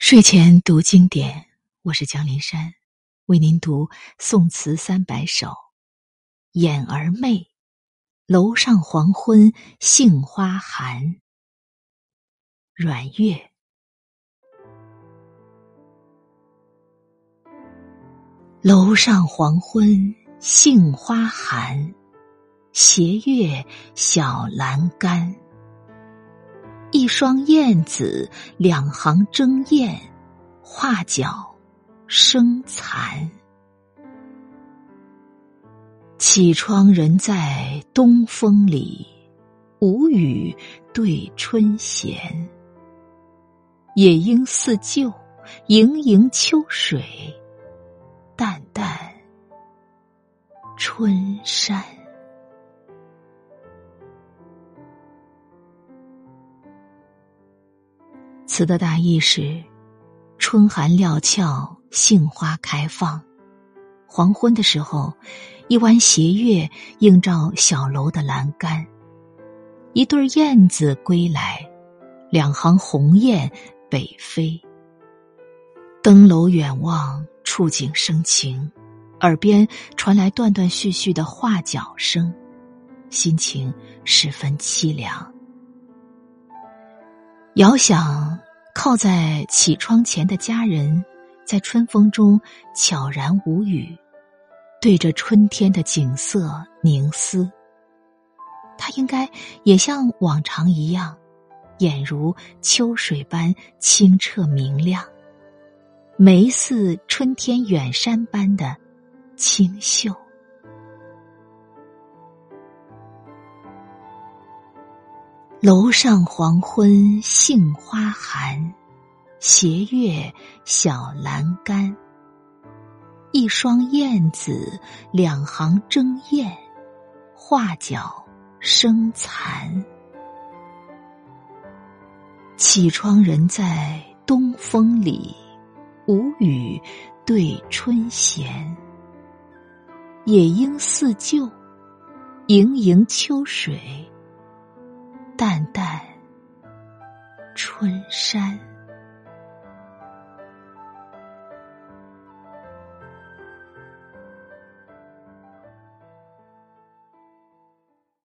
睡前读经典，我是江林山，为您读宋词三百首。眼儿媚，楼上黄昏杏花寒。阮月。楼上黄昏杏花寒，斜月小阑干。一双燕子，两行争艳，画角生残。起窗人在东风里，无语对春闲。野莺似旧，盈盈秋水，淡淡春山。词的大意是：春寒料峭，杏花开放。黄昏的时候，一弯斜月映照小楼的栏杆，一对燕子归来，两行鸿雁北飞。登楼远望，触景生情，耳边传来断断续续的画角声，心情十分凄凉。遥想靠在起窗前的家人，在春风中悄然无语，对着春天的景色凝思。他应该也像往常一样，眼如秋水般清澈明亮，眉似春天远山般的清秀。楼上黄昏杏花寒，斜月小栏杆。一双燕子，两行争艳，画角生残。绮窗人在东风里，无语对春闲。野莺似旧，盈盈秋水。淡淡春山。